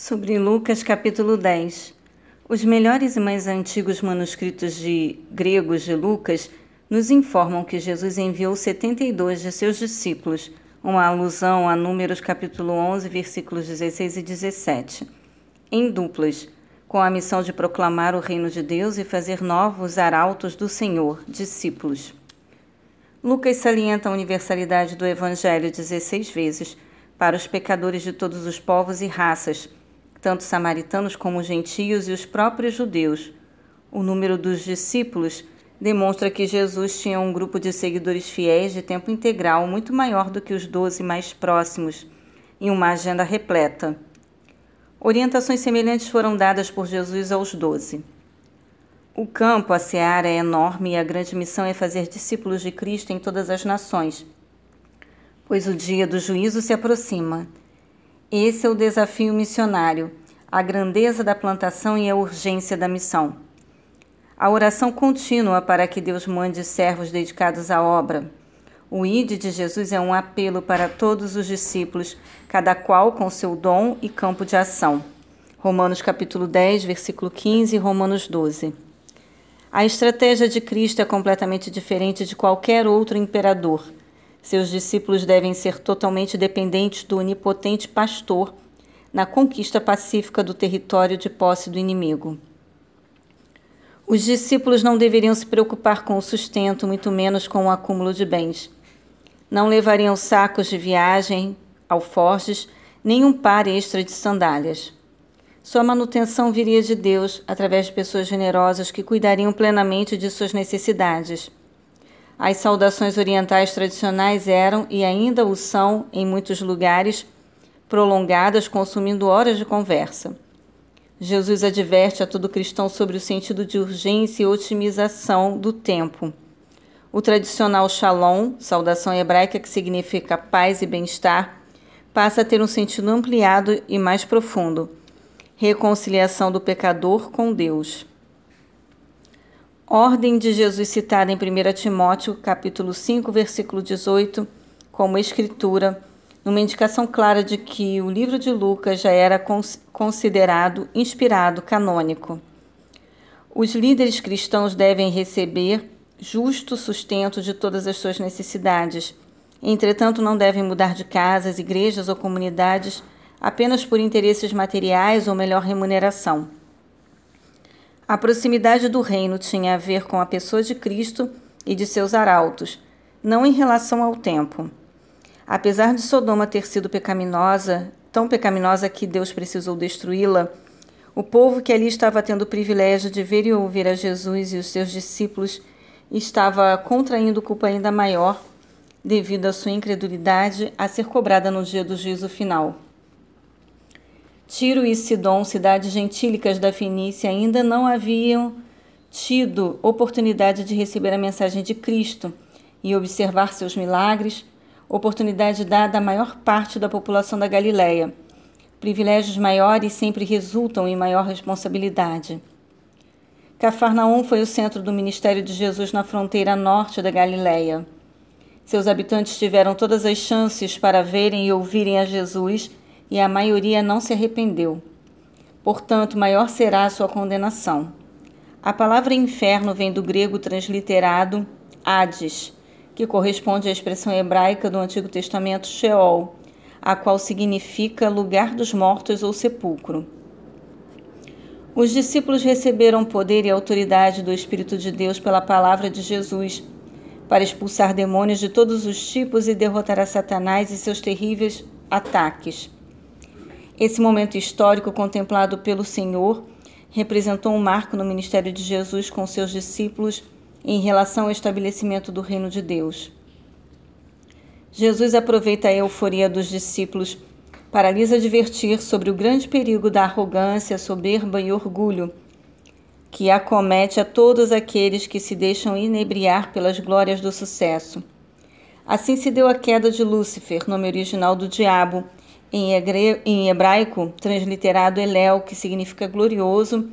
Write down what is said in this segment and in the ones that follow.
Sobre Lucas capítulo 10. Os melhores e mais antigos manuscritos de gregos de Lucas nos informam que Jesus enviou 72 de seus discípulos, uma alusão a Números capítulo 11, versículos 16 e 17, em duplas, com a missão de proclamar o reino de Deus e fazer novos arautos do Senhor, discípulos. Lucas salienta a universalidade do evangelho 16 vezes para os pecadores de todos os povos e raças tanto samaritanos como gentios e os próprios judeus. O número dos discípulos demonstra que Jesus tinha um grupo de seguidores fiéis de tempo integral muito maior do que os doze mais próximos, e uma agenda repleta. Orientações semelhantes foram dadas por Jesus aos doze. O campo, a seara, é enorme e a grande missão é fazer discípulos de Cristo em todas as nações, pois o dia do juízo se aproxima. Esse é o desafio missionário, a grandeza da plantação e a urgência da missão. A oração contínua para que Deus mande servos dedicados à obra. O ID de Jesus é um apelo para todos os discípulos, cada qual com seu dom e campo de ação. Romanos capítulo 10, versículo 15 e Romanos 12. A estratégia de Cristo é completamente diferente de qualquer outro imperador. Seus discípulos devem ser totalmente dependentes do onipotente pastor na conquista pacífica do território de posse do inimigo. Os discípulos não deveriam se preocupar com o sustento, muito menos com o acúmulo de bens. Não levariam sacos de viagem, alforjes, nem um par extra de sandálias. Sua manutenção viria de Deus através de pessoas generosas que cuidariam plenamente de suas necessidades. As saudações orientais tradicionais eram e ainda o são, em muitos lugares, prolongadas, consumindo horas de conversa. Jesus adverte a todo cristão sobre o sentido de urgência e otimização do tempo. O tradicional shalom, saudação hebraica que significa paz e bem-estar, passa a ter um sentido ampliado e mais profundo reconciliação do pecador com Deus. Ordem de Jesus citada em 1 Timóteo, capítulo 5, versículo 18, como escritura, numa indicação clara de que o livro de Lucas já era considerado inspirado, canônico. Os líderes cristãos devem receber justo sustento de todas as suas necessidades. Entretanto, não devem mudar de casas, igrejas ou comunidades apenas por interesses materiais ou melhor remuneração. A proximidade do reino tinha a ver com a pessoa de Cristo e de seus arautos, não em relação ao tempo. Apesar de Sodoma ter sido pecaminosa, tão pecaminosa que Deus precisou destruí-la, o povo que ali estava tendo o privilégio de ver e ouvir a Jesus e os seus discípulos estava contraindo culpa ainda maior devido à sua incredulidade a ser cobrada no dia do juízo final. Tiro e Sidom, cidades gentílicas da Fenícia, ainda não haviam tido oportunidade de receber a mensagem de Cristo e observar seus milagres, oportunidade dada à maior parte da população da Galileia. Privilégios maiores sempre resultam em maior responsabilidade. Cafarnaum foi o centro do ministério de Jesus na fronteira norte da Galileia. Seus habitantes tiveram todas as chances para verem e ouvirem a Jesus e a maioria não se arrependeu. Portanto, maior será a sua condenação. A palavra inferno vem do grego transliterado Hades, que corresponde à expressão hebraica do Antigo Testamento Sheol, a qual significa lugar dos mortos ou sepulcro. Os discípulos receberam poder e autoridade do Espírito de Deus pela palavra de Jesus para expulsar demônios de todos os tipos e derrotar a Satanás e seus terríveis ataques. Esse momento histórico contemplado pelo Senhor representou um marco no ministério de Jesus com seus discípulos em relação ao estabelecimento do reino de Deus. Jesus aproveita a euforia dos discípulos para lhes advertir sobre o grande perigo da arrogância, soberba e orgulho que acomete a todos aqueles que se deixam inebriar pelas glórias do sucesso. Assim se deu a queda de Lúcifer, nome original do diabo, em hebraico, transliterado Elel, que significa glorioso,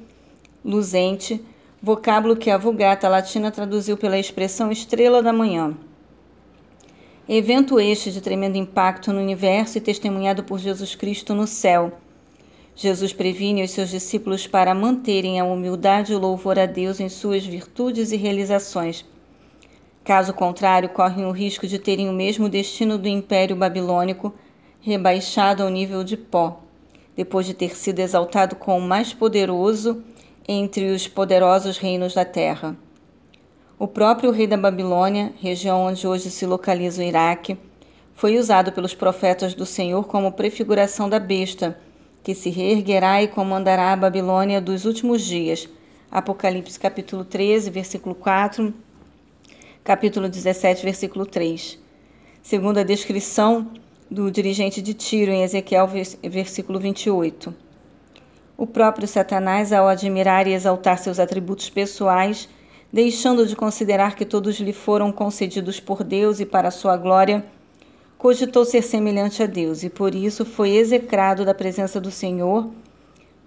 luzente, vocábulo que a Vulgata Latina traduziu pela expressão estrela da manhã. Evento este de tremendo impacto no universo e testemunhado por Jesus Cristo no céu. Jesus previne os seus discípulos para manterem a humildade e o louvor a Deus em suas virtudes e realizações. Caso contrário, correm o risco de terem o mesmo destino do Império Babilônico, rebaixado ao nível de pó, depois de ter sido exaltado como o mais poderoso entre os poderosos reinos da terra. O próprio rei da Babilônia, região onde hoje se localiza o Iraque, foi usado pelos profetas do Senhor como prefiguração da besta, que se reerguerá e comandará a Babilônia dos últimos dias. Apocalipse capítulo 13, versículo 4, capítulo 17, versículo 3. Segundo a descrição do dirigente de Tiro em Ezequiel, versículo 28. O próprio Satanás, ao admirar e exaltar seus atributos pessoais, deixando de considerar que todos lhe foram concedidos por Deus e para sua glória, cogitou ser semelhante a Deus e por isso foi execrado da presença do Senhor,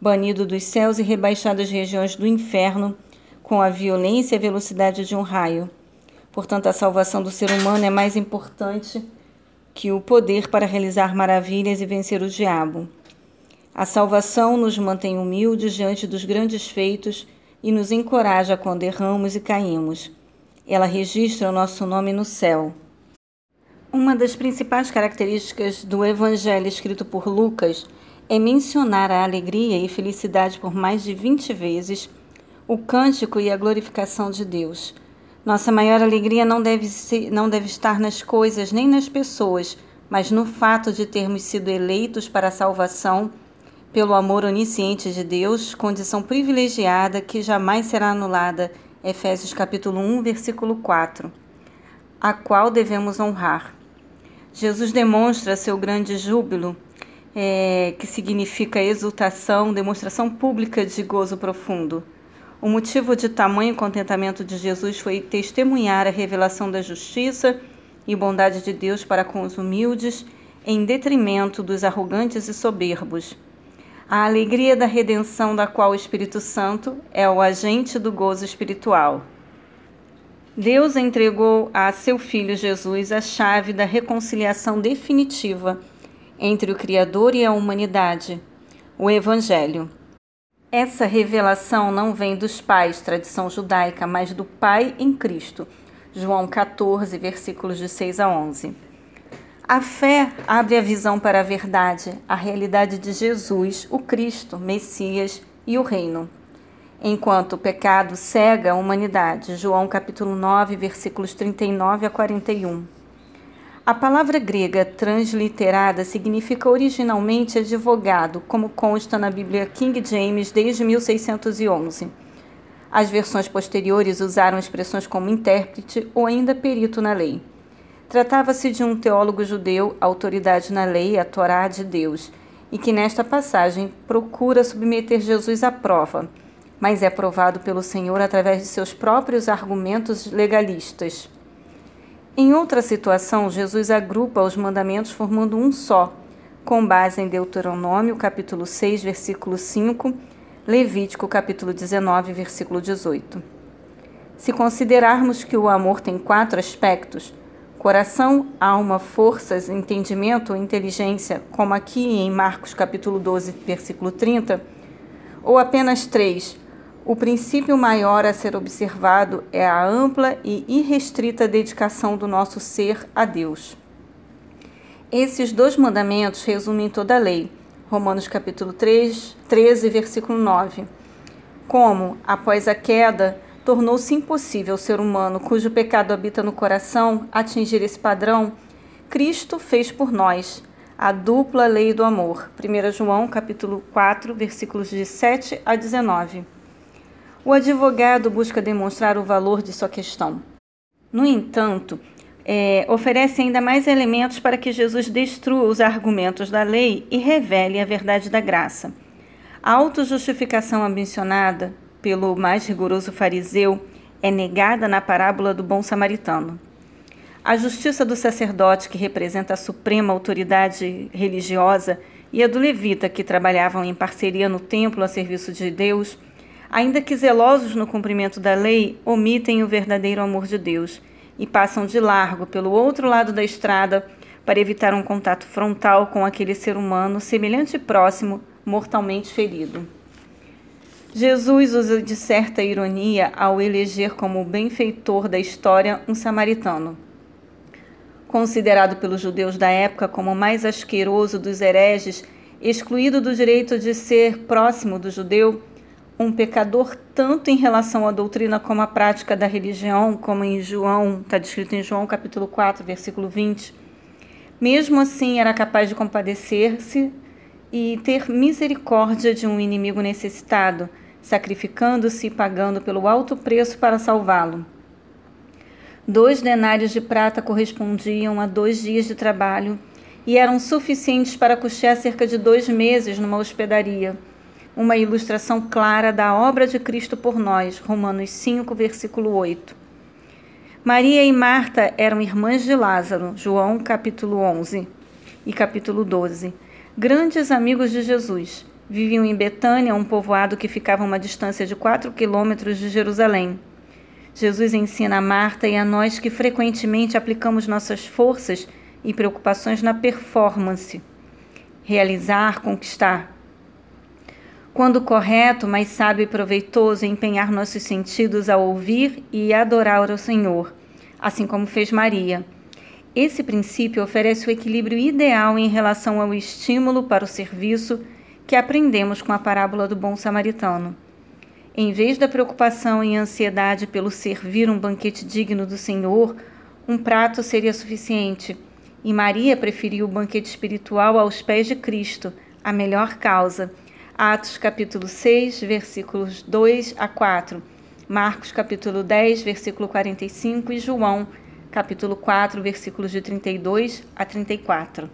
banido dos céus e rebaixado às regiões do inferno com a violência e a velocidade de um raio. Portanto, a salvação do ser humano é mais importante que o poder para realizar maravilhas e vencer o diabo. A salvação nos mantém humildes diante dos grandes feitos e nos encoraja quando erramos e caímos. Ela registra o nosso nome no céu. Uma das principais características do Evangelho escrito por Lucas é mencionar a alegria e felicidade por mais de 20 vezes, o cântico e a glorificação de Deus. Nossa maior alegria não deve, ser, não deve estar nas coisas nem nas pessoas, mas no fato de termos sido eleitos para a salvação pelo amor onisciente de Deus, condição privilegiada que jamais será anulada. Efésios capítulo 1, versículo 4. A qual devemos honrar. Jesus demonstra seu grande júbilo, é, que significa exultação, demonstração pública de gozo profundo. O motivo de tamanho contentamento de Jesus foi testemunhar a revelação da justiça e bondade de Deus para com os humildes, em detrimento dos arrogantes e soberbos a alegria da redenção, da qual o Espírito Santo é o agente do gozo espiritual. Deus entregou a seu Filho Jesus a chave da reconciliação definitiva entre o Criador e a humanidade, o Evangelho. Essa revelação não vem dos pais, tradição judaica, mas do Pai em Cristo. João 14, versículos de 6 a 11. A fé abre a visão para a verdade, a realidade de Jesus, o Cristo, Messias e o Reino. Enquanto o pecado cega a humanidade. João capítulo 9, versículos 39 a 41. A palavra grega transliterada significa originalmente advogado, como consta na Bíblia King James desde 1611. As versões posteriores usaram expressões como intérprete ou ainda perito na lei. Tratava-se de um teólogo judeu, autoridade na lei, a Torá de Deus, e que nesta passagem procura submeter Jesus à prova, mas é provado pelo Senhor através de seus próprios argumentos legalistas. Em outra situação, Jesus agrupa os mandamentos formando um só, com base em Deuteronômio, capítulo 6, versículo 5, Levítico, capítulo 19, versículo 18. Se considerarmos que o amor tem quatro aspectos, Coração, alma, forças, entendimento, inteligência, como aqui em Marcos capítulo 12, versículo 30, ou apenas três. O princípio maior a ser observado é a ampla e irrestrita dedicação do nosso ser a Deus. Esses dois mandamentos resumem toda a lei. Romanos capítulo 3, 13, versículo 9. Como, após a queda, tornou-se impossível ao ser humano cujo pecado habita no coração atingir esse padrão, Cristo fez por nós a dupla lei do amor. 1 João capítulo 4, versículos de 7 a 19. O advogado busca demonstrar o valor de sua questão. No entanto, é, oferece ainda mais elementos para que Jesus destrua os argumentos da lei e revele a verdade da graça. A autojustificação ambicionada pelo mais rigoroso fariseu é negada na parábola do bom samaritano. A justiça do sacerdote, que representa a suprema autoridade religiosa, e a do levita, que trabalhavam em parceria no templo a serviço de Deus, ainda que zelosos no cumprimento da lei, omitem o verdadeiro amor de Deus e passam de largo pelo outro lado da estrada para evitar um contato frontal com aquele ser humano semelhante e próximo, mortalmente ferido. Jesus usa de certa ironia ao eleger como benfeitor da história um samaritano. Considerado pelos judeus da época como o mais asqueroso dos hereges, excluído do direito de ser próximo do judeu, um pecador tanto em relação à doutrina como à prática da religião, como em João, está descrito em João capítulo 4, versículo 20. Mesmo assim, era capaz de compadecer-se e ter misericórdia de um inimigo necessitado, sacrificando-se e pagando pelo alto preço para salvá-lo. Dois denários de prata correspondiam a dois dias de trabalho e eram suficientes para custear cerca de dois meses numa hospedaria uma ilustração clara da obra de Cristo por nós, Romanos 5, versículo 8. Maria e Marta eram irmãs de Lázaro, João capítulo 11 e capítulo 12. Grandes amigos de Jesus. Viviam em Betânia, um povoado que ficava a uma distância de 4 quilômetros de Jerusalém. Jesus ensina a Marta e a nós que frequentemente aplicamos nossas forças e preocupações na performance. Realizar, conquistar, quando correto, mais sábio e proveitoso empenhar nossos sentidos a ouvir e adorar ao Senhor, assim como fez Maria. Esse princípio oferece o equilíbrio ideal em relação ao estímulo para o serviço que aprendemos com a parábola do bom samaritano. Em vez da preocupação e ansiedade pelo servir um banquete digno do Senhor, um prato seria suficiente, e Maria preferiu o banquete espiritual aos pés de Cristo, a melhor causa Atos capítulo 6, versículos 2 a 4, Marcos capítulo 10, versículo 45 e João capítulo 4, versículos de 32 a 34.